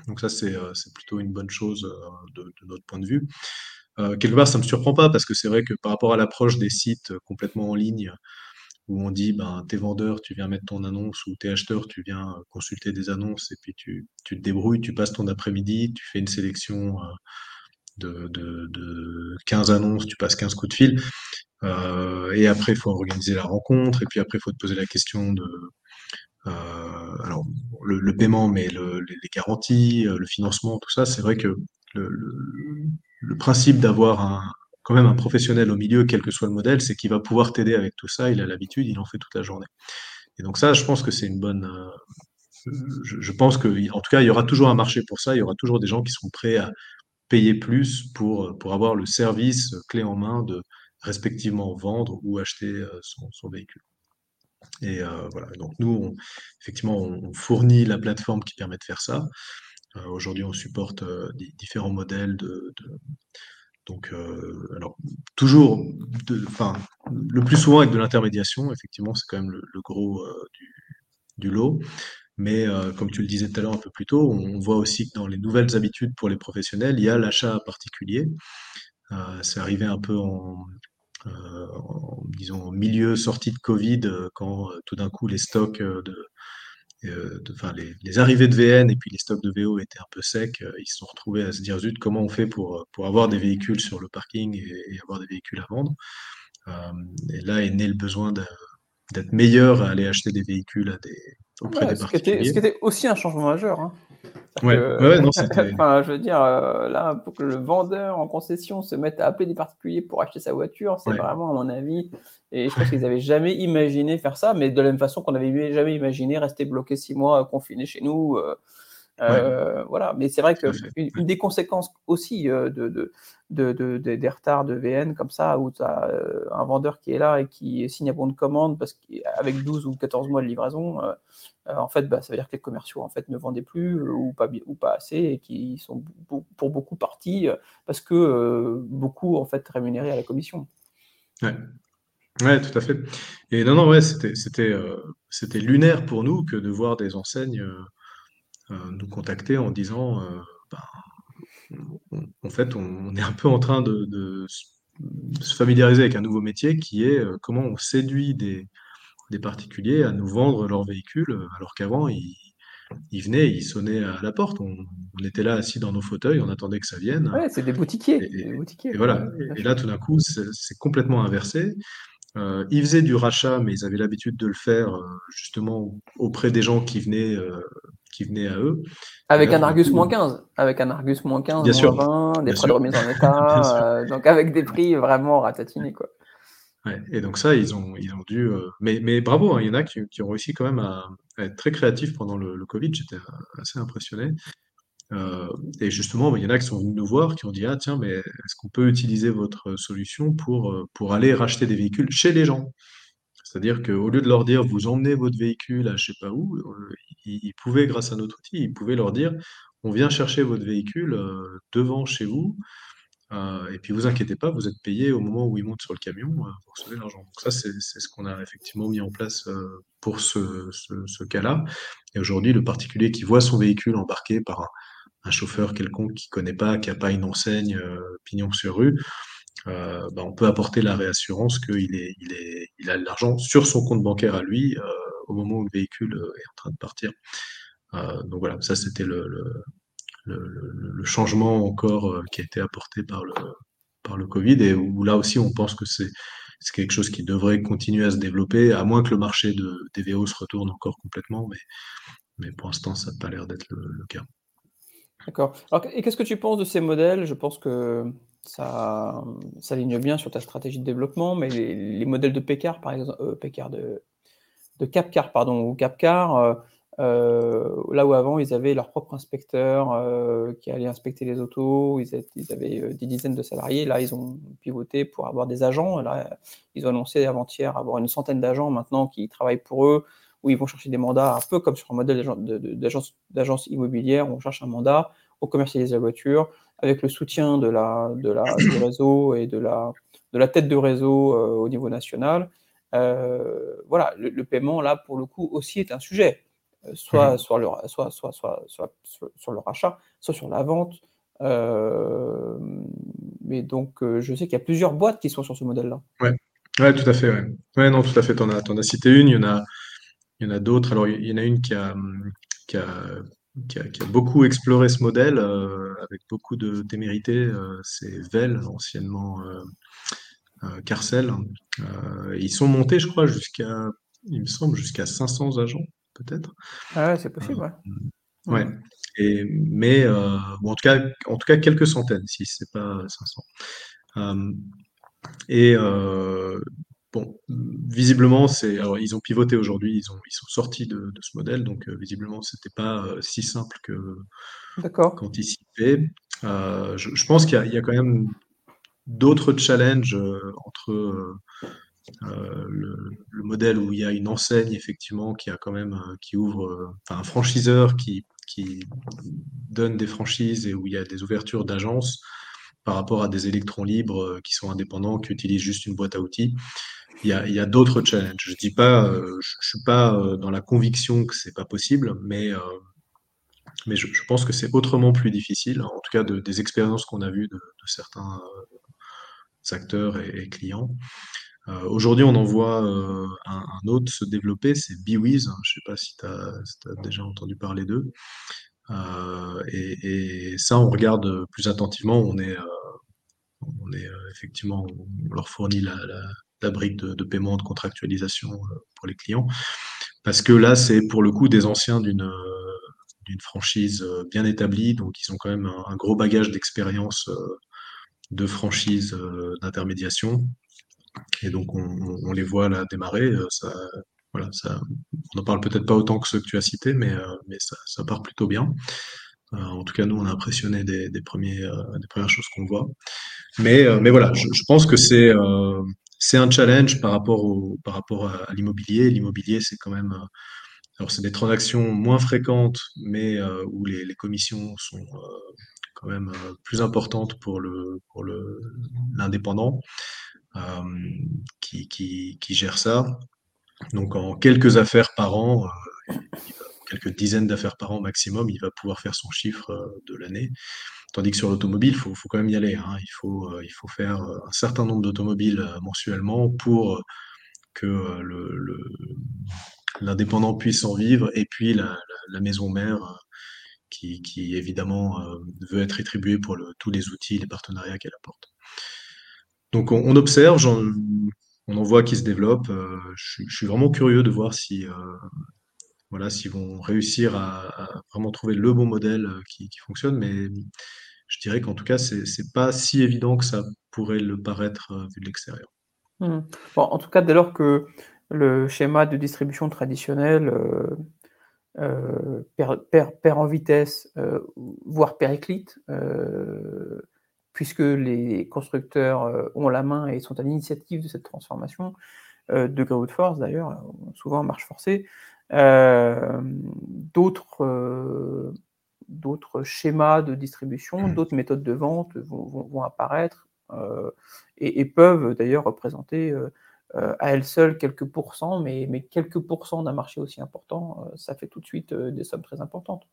Donc ça, c'est euh, plutôt une bonne chose euh, de, notre point de vue. quelque part, ça ne me surprend pas parce que c'est vrai que par rapport à l'approche des sites complètement en ligne, où on dit, ben, t'es vendeur, tu viens mettre ton annonce, ou t'es acheteur, tu viens consulter des annonces, et puis tu, te débrouilles, tu passes ton après-midi, tu fais une sélection de, de, 15 annonces, tu passes 15 coups de fil. Euh, et après, il faut organiser la rencontre, et puis après, il faut te poser la question de, euh, alors, le, paiement, mais les, garanties, euh, le financement, tout ça, c'est vrai que le, principe d'avoir quand même un professionnel au milieu, quel que soit le modèle, c'est qu'il va pouvoir t'aider avec tout ça, il a l'habitude, il en fait toute la journée. Et donc ça, je pense que c'est une bonne... je, je, pense que, en tout cas, il y aura toujours un marché pour ça, il y aura toujours des gens qui seront prêts à payer plus pour, pour avoir le service clé en main de, respectivement vendre ou acheter euh, son, véhicule. Et euh, voilà, donc nous, effectivement, on, fournit la plateforme qui permet de faire ça. Euh, aujourd'hui, on supporte différents modèles de, donc, alors, toujours, enfin, le plus souvent avec de l'intermédiation, effectivement, c'est quand même le, gros du, lot. Mais comme tu le disais tout à l'heure un peu plus tôt, on voit aussi que dans les nouvelles habitudes pour les professionnels, il y a l'achat particulier. c'est arrivé un peu en, euh, disons, milieu sortie de Covid, euh, quand euh, tout d'un coup les stocks de, enfin, les, arrivées de VN et puis les stocks de VO étaient un peu secs, ils se sont retrouvés à se dire zut, comment on fait pour, pour avoir des véhicules sur le parking et, avoir des véhicules à vendre? Et là est né le besoin d'être meilleur à aller acheter des véhicules à des, auprès des particuliers. ce qui était aussi un changement majeur. Hein. Ouais, ouais, non, enfin, je veux dire, euh, là, pour que le vendeur en concession se mette à appeler des particuliers pour acheter sa voiture, c'est vraiment, à mon avis, et je pense qu'ils n'avaient jamais imaginé faire ça, mais de la même façon qu'on n'avait jamais imaginé rester bloqué six mois, confiné chez nous. Euh, Euh, voilà. Mais c'est vrai qu'une une des conséquences aussi de, de, de, des retards de VN comme ça, où tu as un vendeur qui est là et qui signe à bon de commande parce qu'avec 12 ou 14 mois de livraison, en fait, bah, ça veut dire que les commerciaux en fait, ne vendaient plus ou, pas, ou pas assez et qui sont pour beaucoup partis parce que beaucoup en fait rémunérés à la commission. Ouais. Ouais, tout à fait. Et non, non, ouais, c'était euh, lunaire pour nous que de voir des enseignes euh, euh, nous contacter en disant, ben, en fait, on, est un peu en train de, se familiariser avec un nouveau métier qui est comment on séduit des, des particuliers à nous vendre leur véhicule, alors qu'avant, ils, ils venaient, ils sonnaient à la porte. On, était là assis dans nos fauteuils, on attendait que ça vienne. Ouais, c'est des boutiquiers. Et, voilà. Et, là, tout d'un coup, c'est complètement inversé. Euh, ils faisaient du rachat, mais ils avaient l'habitude de le faire euh, justement auprès des gens qui venaient, euh, qui venaient à eux. Avec un Argus moins 15, avec un Argus moins 15, bien moins 20, des frais de remise en état, donc avec des prix vraiment ratatinés. Quoi. Ouais, et donc ça, ils ont, ils ont dû... mais, mais bravo, hein, il y en a qui, qui, ont réussi quand même à, être très créatifs pendant le, le Covid, j'étais assez impressionné. Euh, et justement, il y en a qui sont venus nous voir, qui ont dit: «Ah tiens, mais est-ce qu'on peut utiliser votre solution pour, euh, pour aller racheter des véhicules chez les gens?» C'est-à-dire qu'au lieu de leur dire: «Vous emmenez votre véhicule à je sais pas où», euh, ils pouvaient grâce à notre outil, ils pouvaient leur dire: «On vient chercher votre véhicule, devant chez vous, et puis vous inquiétez pas, vous êtes payé au moment où il monte sur le camion, vous recevez l'argent». Donc ça, c'est ce qu'on a effectivement mis en place, pour ce cas-là et aujourd'hui, le particulier qui voit son véhicule embarqué par un un chauffeur quelconque qui connaît pas, qui a pas une enseigne euh, pignon sur rue, euh, bah, on peut apporter la réassurance qu'il a de l'argent sur son compte bancaire à lui euh, au moment où le véhicule est en train de partir. donc voilà, ça c'était le, changement encore qui a été apporté par le, Covid et où là aussi on pense que c'est quelque chose qui devrait continuer à se développer, à moins que le marché de, des VO se retourne encore complètement, mais, mais pour l'instant ça n'a pas l'air d'être le, cas. D'accord. et qu'est-ce que tu penses de ces modèles? Je pense que ça, ça aligne bien sur ta stratégie de développement, mais les, modèles de Pécard, par exemple, euh, de, de Capcar, pardon, ou Capcar, euh, euh, là où avant ils avaient leur propre inspecteur qui allait inspecter les autos, ils, avaient des dizaines de salariés, là ils ont pivoté pour avoir des agents, là ils ont annoncé avant-hier avoir une centaine d'agents maintenant qui travaillent pour eux, où ils vont chercher des mandats, un peu comme sur un modèle d'agence immobilière, on cherche un mandat, on commercialise la voiture, avec le soutien de la, de la, du réseau et de la, de la tête de réseau euh, au niveau national. Euh, voilà, le, paiement, là, pour le coup, aussi est un sujet, euh, soit, mmh. soit, le, soit, soit, soit, sur le rachat, soit sur la vente. mais donc, je sais qu'il y a plusieurs boîtes qui sont sur ce modèle-là. Ouais. ouais, tout à fait. Ouais. ouais non, tout à fait. Tu en, en, as cité une, il y en a, il y en a d'autres. Alors, il y en a une qui a, qui a, qui a, beaucoup exploré ce modèle euh, avec beaucoup de témérité. Euh, c'est Vel, anciennement euh, Carcel. ils sont montés, je crois, jusqu'à, il me semble, jusqu'à 500 agents, peut-être. Ah ouais, c'est possible, ouais. Ouais. Et, mais bon, en, tout cas, en tout cas, quelques centaines, si c'est pas 500. et Bon, visiblement, c'est, ils ont pivoté aujourd'hui, ils, ont, ils sont sortis de, ce modèle, donc euh, visiblement, c'était pas euh, si simple que qu'anticipé. Euh, je, pense qu'il y, a quand même d'autres challenges entre le, modèle où il y a une enseigne effectivement qui a quand même qui ouvre, enfin un franchiseur qui, qui donne des franchises et où il y a des ouvertures d'agences par rapport à des électrons libres qui sont indépendants, qui utilisent juste une boîte à outils il y a, d'autres challenges. Je dis pas, euh, je, suis pas euh, dans la conviction que c'est pas possible, mais euh, je, pense que c'est autrement plus difficile. En tout cas, des expériences qu'on a vues de, certains acteurs et, clients. Aujourd'hui, on en voit un, autre se développer, c'est BeWiz. Je sais pas si tu as, déjà entendu parler d'eux. Et, ça, on regarde plus attentivement. On est, on est effectivement, on leur fournit la brique de, paiement, de contractualisation euh, pour les clients. Parce que là, c'est pour le coup des anciens d'une euh, d'une franchise euh, bien établie, donc ils ont quand même un, gros bagage d'expérience de franchise d'intermédiation. Et donc on, les voit là démarrer. Ça, voilà, ça, n'en parle peut-être pas autant que ceux que tu as cités, mais, mais ça, part plutôt bien. en tout cas, nous, on a impressionné des, premiers, des premières choses qu'on voit. Mais, mais voilà, je pense que c'est c'est un challenge par rapport, au, par rapport à, l'immobilier. L'immobilier, c'est quand même alors, c'est des transactions moins fréquentes, mais où les, commissions sont quand même plus importantes pour le pour l'indépendant qui, qui, qui, gère ça. Donc, en quelques affaires par an, quelques dizaines d'affaires par an maximum, il va pouvoir faire son chiffre de l'année. Tandis que sur l'automobile, il faut, quand même y aller. Hein. Il, faut, il faut faire un certain nombre d'automobiles mensuellement pour que l'indépendant puisse en vivre, et puis la, maison mère euh, qui, évidemment euh, veut être rétribuée pour tous les outils, les partenariats qu'elle apporte. Donc on, observe, on en voit qui se développe. Euh, je, suis vraiment curieux de voir si voilà, s'ils vont réussir à, vraiment trouver le bon modèle qui, qui fonctionne, mais je dirais qu'en tout cas, c'est c'est pas si évident que ça pourrait le paraître vu de l'extérieur. Mmh. En tout cas, dès lors que le schéma de distribution traditionnel euh, euh, perd, en vitesse, euh, voire périclite, puisque les constructeurs ont la main et sont à l'initiative de cette transformation, de gré de force d'ailleurs, souvent en marche forcée. D'autres, d'autres schémas de distribution, mmh. d'autres méthodes de vente vont, apparaître et, et, peuvent d'ailleurs représenter euh, à elle seule quelques pourcents, mais, mais quelques pourcents d'un marché aussi important, euh, ça fait tout de suite euh, des sommes très importantes.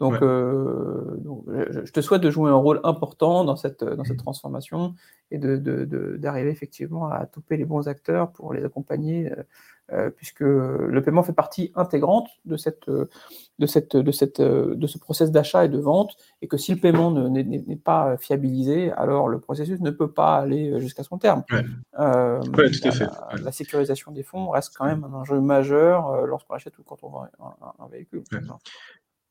Donc, je, te souhaite de jouer un rôle important dans cette, dans cette transformation et d'arriver de, de, effectivement à toper les bons acteurs pour les accompagner euh, puisque le paiement fait partie intégrante de, cette, de, cette, de, cette, de ce process d'achat et de vente, et que si le paiement n'est pas fiabilisé, alors le processus ne peut pas aller jusqu'à son terme. Euh, tout à fait. La, sécurisation des fonds reste quand même un enjeu majeur euh, lorsqu'on achète ou quand on vend un, véhicule.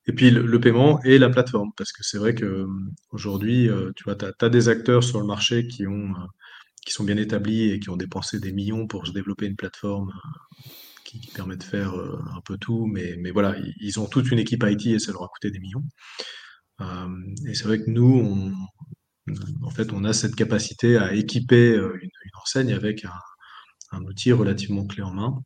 Et puis le, paiement et la plateforme, parce que c'est vrai qu'aujourd'hui, tu vois, tu as, as, des acteurs sur le marché qui ont qui sont bien établis et qui ont dépensé des millions pour se développer une plateforme euh, qui, permet de faire euh, un peu tout, mais, mais voilà, ils ont toute une équipe IT et ça leur a coûté des millions. Euh, et c'est vrai que nous, en fait, on a cette capacité à équiper une, enseigne avec un, outil relativement clé en main,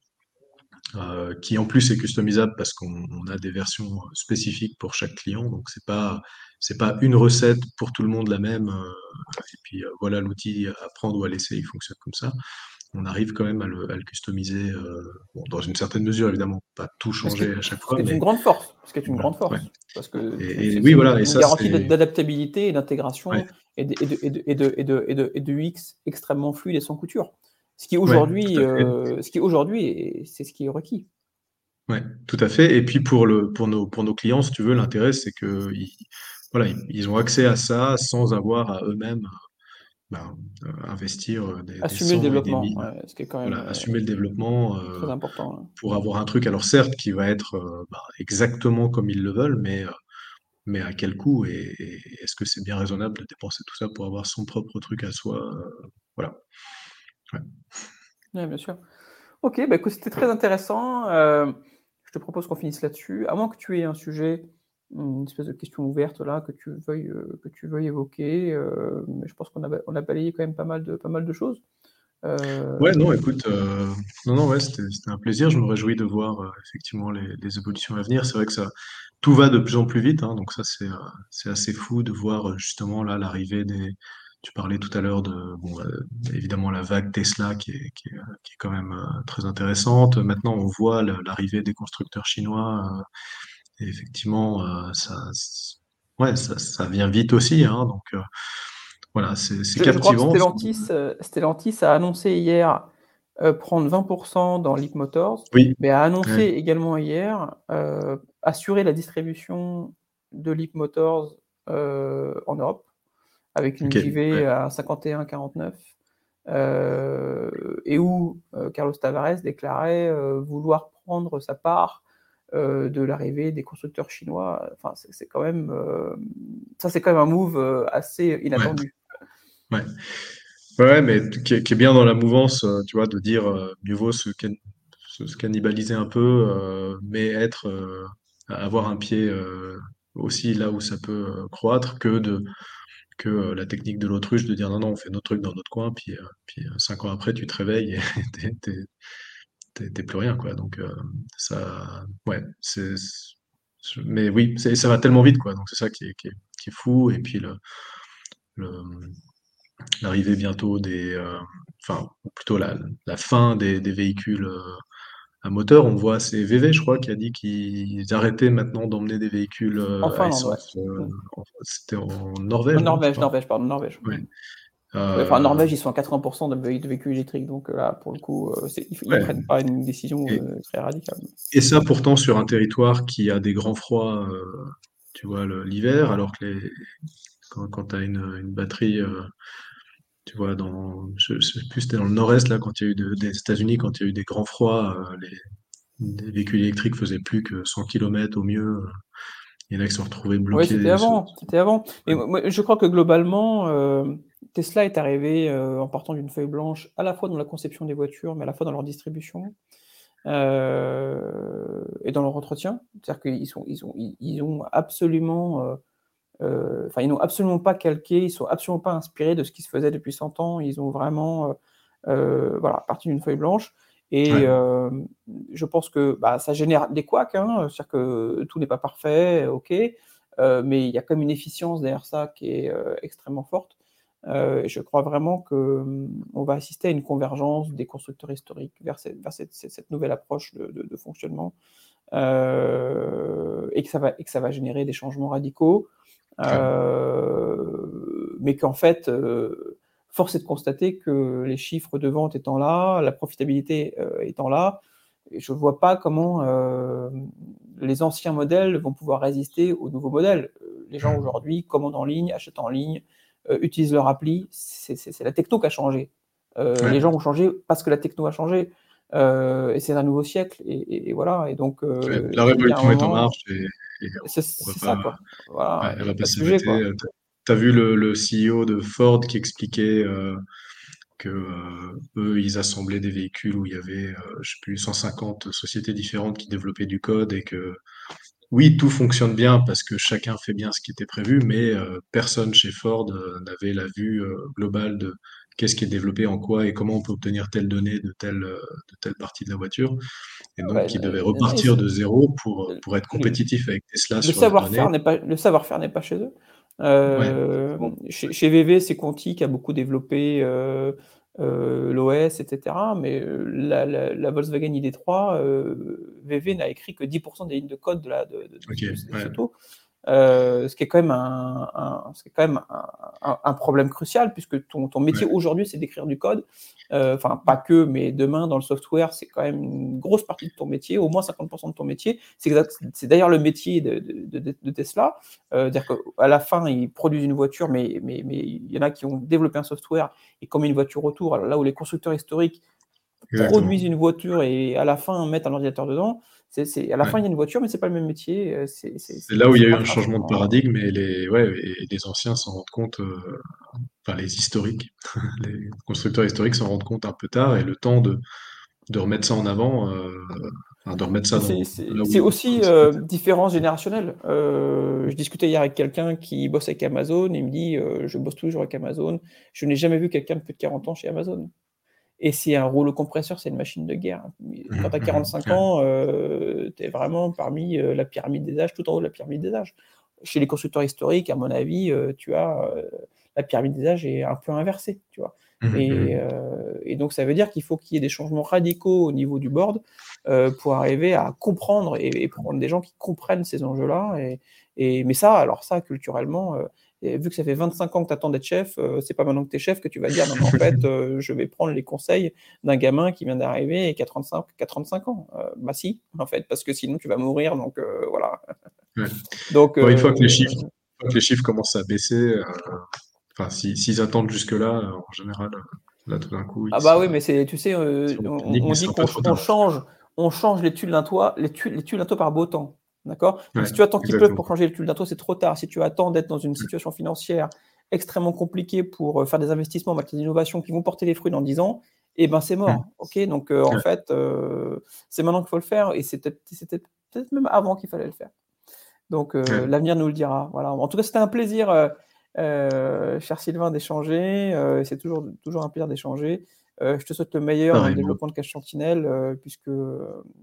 qui en plus est customisable parce qu'on a des versions spécifiques pour chaque client, donc c'est pas c'est pas une recette pour tout le monde la même, euh, et puis euh, voilà l'outil à prendre ou à laisser, il fonctionne comme ça. On arrive quand même à le, customiser, euh, dans une certaine mesure évidemment, pas tout changer à chaque fois. C'est une grande force, ce qui est une grande force, parce que et, oui voilà, et ça garantie d'adaptabilité et d'intégration et, de, et, de, et, de, et, de, et, de, et de UX extrêmement fluide et sans couture. Ce qui aujourd'hui, ce qui aujourd'hui, c'est ce qui est requis. Oui, tout à fait. Et puis pour, le, pour, nos, pour nos clients, si tu veux, l'intérêt, c'est que voilà, ils ont accès à ça sans avoir à eux-mêmes ben, euh, investir euh, des, assumer le développement, ce qui est quand même voilà, assumer le développement euh, très important, pour avoir un truc, alors certes, qui va être ben, exactement comme ils le veulent, mais, mais à quel coût et, est-ce que c'est bien raisonnable de dépenser tout ça pour avoir son propre truc à soi Voilà. Ouais. bien sûr. Ok, bah, écoute, c'était très intéressant. je te propose qu'on finisse là-dessus. À moins que tu aies un sujet une espèce de question ouverte là que tu veuilles, euh, que tu veuilles évoquer. Euh, mais je pense qu'on a, on a balayé quand même pas mal de, pas mal de choses. Euh, ouais, non, écoute, non, non, ouais, c'était un plaisir. Je me réjouis de voir effectivement les, les, évolutions à venir. C'est vrai que ça, tout va de plus en plus vite, hein, donc ça, c'est assez fou de voir justement là l'arrivée des. Tu parlais tout à l'heure de, bon, évidemment, la vague Tesla qui qui est quand même très intéressante. Maintenant, on voit l'arrivée des constructeurs chinois effectivement, euh, ça, ouais, ça, ça, vient vite aussi. Hein, donc euh, voilà, c'est captivant. Stellantis, euh, Stellantis, a annoncé hier prendre 20% dans Leap Motors, oui. mais a annoncé également hier assurer la distribution de Leap Motors en Europe avec une JV à 51-49. et où Carlos Tavares déclarait vouloir prendre sa part de l'arrivée des constructeurs chinois. Enfin, c'est quand même euh, ça, c'est quand même un move euh, assez inattendu. Ouais. mais qui est, bien dans la mouvance, tu vois, de dire mieux vaut se, se, cannibaliser un peu, mais être, avoir un pied aussi là où ça peut croître que de que la technique de l'autruche de dire non, non, on fait notre truc dans notre coin, puis, puis cinq ans après, tu te réveilles et t'es plus rien, quoi. Donc, ça, ouais, c'est, mais oui, ça va tellement vite, quoi. Donc, c'est ça qui est, qui, est, qui est, fou. Et puis, le, l'arrivée bientôt des, enfin, plutôt la, la fin des, des véhicules à moteur. On voit, c'est VV, je crois, qui a dit qu'ils arrêtaient maintenant d'emmener des véhicules à essence. Mm. C'était en Norvège. En Norvège, Norvège, pardon, Norvège. Enfin, en Norvège, ils sont à 80% de véhicules électriques, donc là, pour le coup, ils ne prennent pas une décision très radicale. Et ça, pourtant, sur un territoire qui a des grands froids, tu vois, l'hiver, alors que les, quand, tu as une, une batterie tu vois, dans, je, sais plus, c'était dans le nord-est, là, quand il y a eu des États-Unis, quand il y a eu des grands froids, euh, les, véhicules électriques faisaient plus que 100 km au mieux. Il y en a qui se sont retrouvés bloqués. Oui, c'était avant. C'était avant. Mais je crois que globalement, euh, Tesla est arrivé euh, en partant d'une feuille blanche, à la fois dans la conception des voitures, mais à la fois dans leur distribution et dans leur entretien. C'est-à-dire qu'ils sont, ils ont, ils ont absolument euh, enfin, ils n'ont absolument pas calqué, ils sont absolument pas inspirés de ce qui se faisait depuis 100 ans. Ils ont vraiment, euh, euh, voilà, parti d'une feuille blanche. Et je pense que bah, ça génère des couacs, hein, c'est-à-dire que tout n'est pas parfait, ok, mais il y a comme une efficience derrière ça qui est extrêmement forte. Et je crois vraiment qu'on on va assister à une convergence des constructeurs historiques vers cette, vers cette, cette nouvelle approche de, de, de fonctionnement et, que ça va, et que ça va générer des changements radicaux. Euh, mais qu'en fait, euh, force est de constater que les chiffres de vente étant là, la profitabilité euh, étant là, je ne vois pas comment les anciens modèles vont pouvoir résister aux nouveaux modèles. Les gens aujourd'hui commandent en ligne, achètent en ligne, utilisent leur appli. C'est la techno qui a changé. Les gens ont changé parce que la techno a changé. et c'est un nouveau siècle. Et, voilà. Et donc, la révolution est en marche. Et c'est ça, quoi. Voilà, elle va pas s'arrêter. Euh, tu as vu le, le, CEO de Ford qui expliquait euh, que euh, eux, ils assemblaient des véhicules où il y avait, je sais plus, 150 sociétés différentes qui développaient du code et que oui, tout fonctionne bien parce que chacun fait bien ce qui était prévu, mais personne chez Ford n'avait la vue globale de qu'est-ce qui est développé en quoi et comment on peut obtenir telle donnée de telle, de telle partie de la voiture. Et donc, ouais, il devait repartir de zéro pour, pour être compétitif avec Tesla. Le savoir-faire n'est pas, le savoir-faire n'est pas chez eux. Euh, chez, chez, VV, c'est Conti qui a beaucoup développé euh, euh, l'OS, etc. Mais euh, la, la, la, Volkswagen ID3, euh, VV n'a écrit que 10% des lignes de code de la de, de, okay, de, ouais. Euh, ce qui est quand même un, un, quand même un, un, problème crucial, puisque ton, ton métier ouais. aujourd'hui, c'est d'écrire du code. Euh, enfin, pas que, mais demain, dans le software, c'est quand même une grosse partie de ton métier, au moins 50% de ton métier. C'est d'ailleurs le métier de, de, de, de Tesla. Euh, dire qu'à la fin, ils produisent une voiture, mais, mais, mais il y en a qui ont développé un software et comme une voiture autour. Alors là où les constructeurs historiques Exactement. produisent une voiture et à la fin mettent un ordinateur dedans, c'est, à la ouais. fin, il y a une voiture, mais c'est pas le même métier. Euh, c'est, là où il y a eu un changement de paradigme et les, ouais, et les anciens s'en rendent compte, euh, enfin les historiques, les constructeurs historiques s'en rendent compte un peu tard et le temps de, de remettre ça en avant, euh, enfin, de remettre ça dans. C'est aussi euh, différence générationnelle. Je discutais hier avec quelqu'un qui bosse avec Amazon et il me dit Je bosse toujours avec Amazon. Je n'ai jamais vu quelqu'un de plus de 40 ans chez Amazon. Et c'est un rouleau compresseur, c'est une machine de guerre. Quand tu as 45 ans, euh, tu es vraiment parmi euh, la pyramide des âges, tout en haut de la pyramide des âges. Chez les constructeurs historiques, à mon avis, euh, tu as la pyramide des âges est un peu inversée, tu vois. Mmh, et, mmh. et, donc ça veut dire qu'il faut qu'il y ait des changements radicaux au niveau du board pour arriver à comprendre et, et, prendre des gens qui comprennent ces enjeux-là. Et, et, mais ça, alors ça, culturellement, et vu que ça fait 25 ans que tu attends d'être chef, euh, c'est pas maintenant que tu es chef que tu vas dire non, mais en fait, euh, je vais prendre les conseils d'un gamin qui vient d'arriver et qui a 35, qui a 35 ans. Euh, bah si, en fait, parce que sinon tu vas mourir. Donc euh, voilà. Ouais. Donc, bon, une, fois que les chiffres, que les chiffres commencent à baisser, enfin, s'ils si, attendent jusque-là, en général, là tout d'un coup. Ah bah oui, mais c'est, tu sais, on, on, dit qu'on change, on change les tuiles d'un toit, les tuiles, les tuiles d'un toit par beau temps. D'accord? Ouais, Si tu attends qu'il pleuve pour changer le d'un toit, c'est trop tard. Si tu attends d'être dans une situation financière extrêmement compliquée pour euh, faire des investissements en matière d'innovation qui vont porter les fruits dans 10 ans, et ben c'est mort. Ok, donc en fait, c'est maintenant qu'il faut le faire et c'était peut-être même avant qu'il fallait le faire. Donc l'avenir nous le dira. Voilà. En tout cas, c'était un plaisir, cher Sylvain, d'échanger. c'est toujours, toujours un plaisir d'échanger. je te souhaite le meilleur dans le développement de Cache Sentinelle, puisque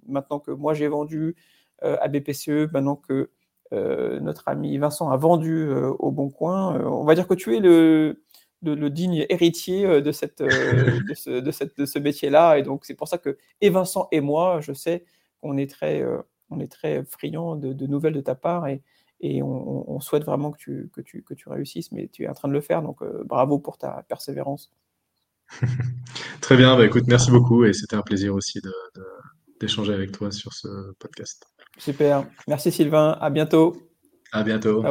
maintenant que moi j'ai vendu à BPCE, maintenant que notre ami Vincent a vendu au Bon Coin, on va dire que tu es le, digne héritier de, cette, de ce, de ce métier-là. Et donc, c'est pour ça que, et Vincent et moi, je sais qu'on est très, on est très friands de, nouvelles de ta part et, et on, souhaite vraiment que tu, que, tu, que tu réussisses, mais tu es en train de le faire. Donc, bravo pour ta persévérance. très bien. Bah, écoute, merci beaucoup et c'était un plaisir aussi d'échanger avec toi sur ce podcast. Super. Merci Sylvain. À bientôt. À bientôt.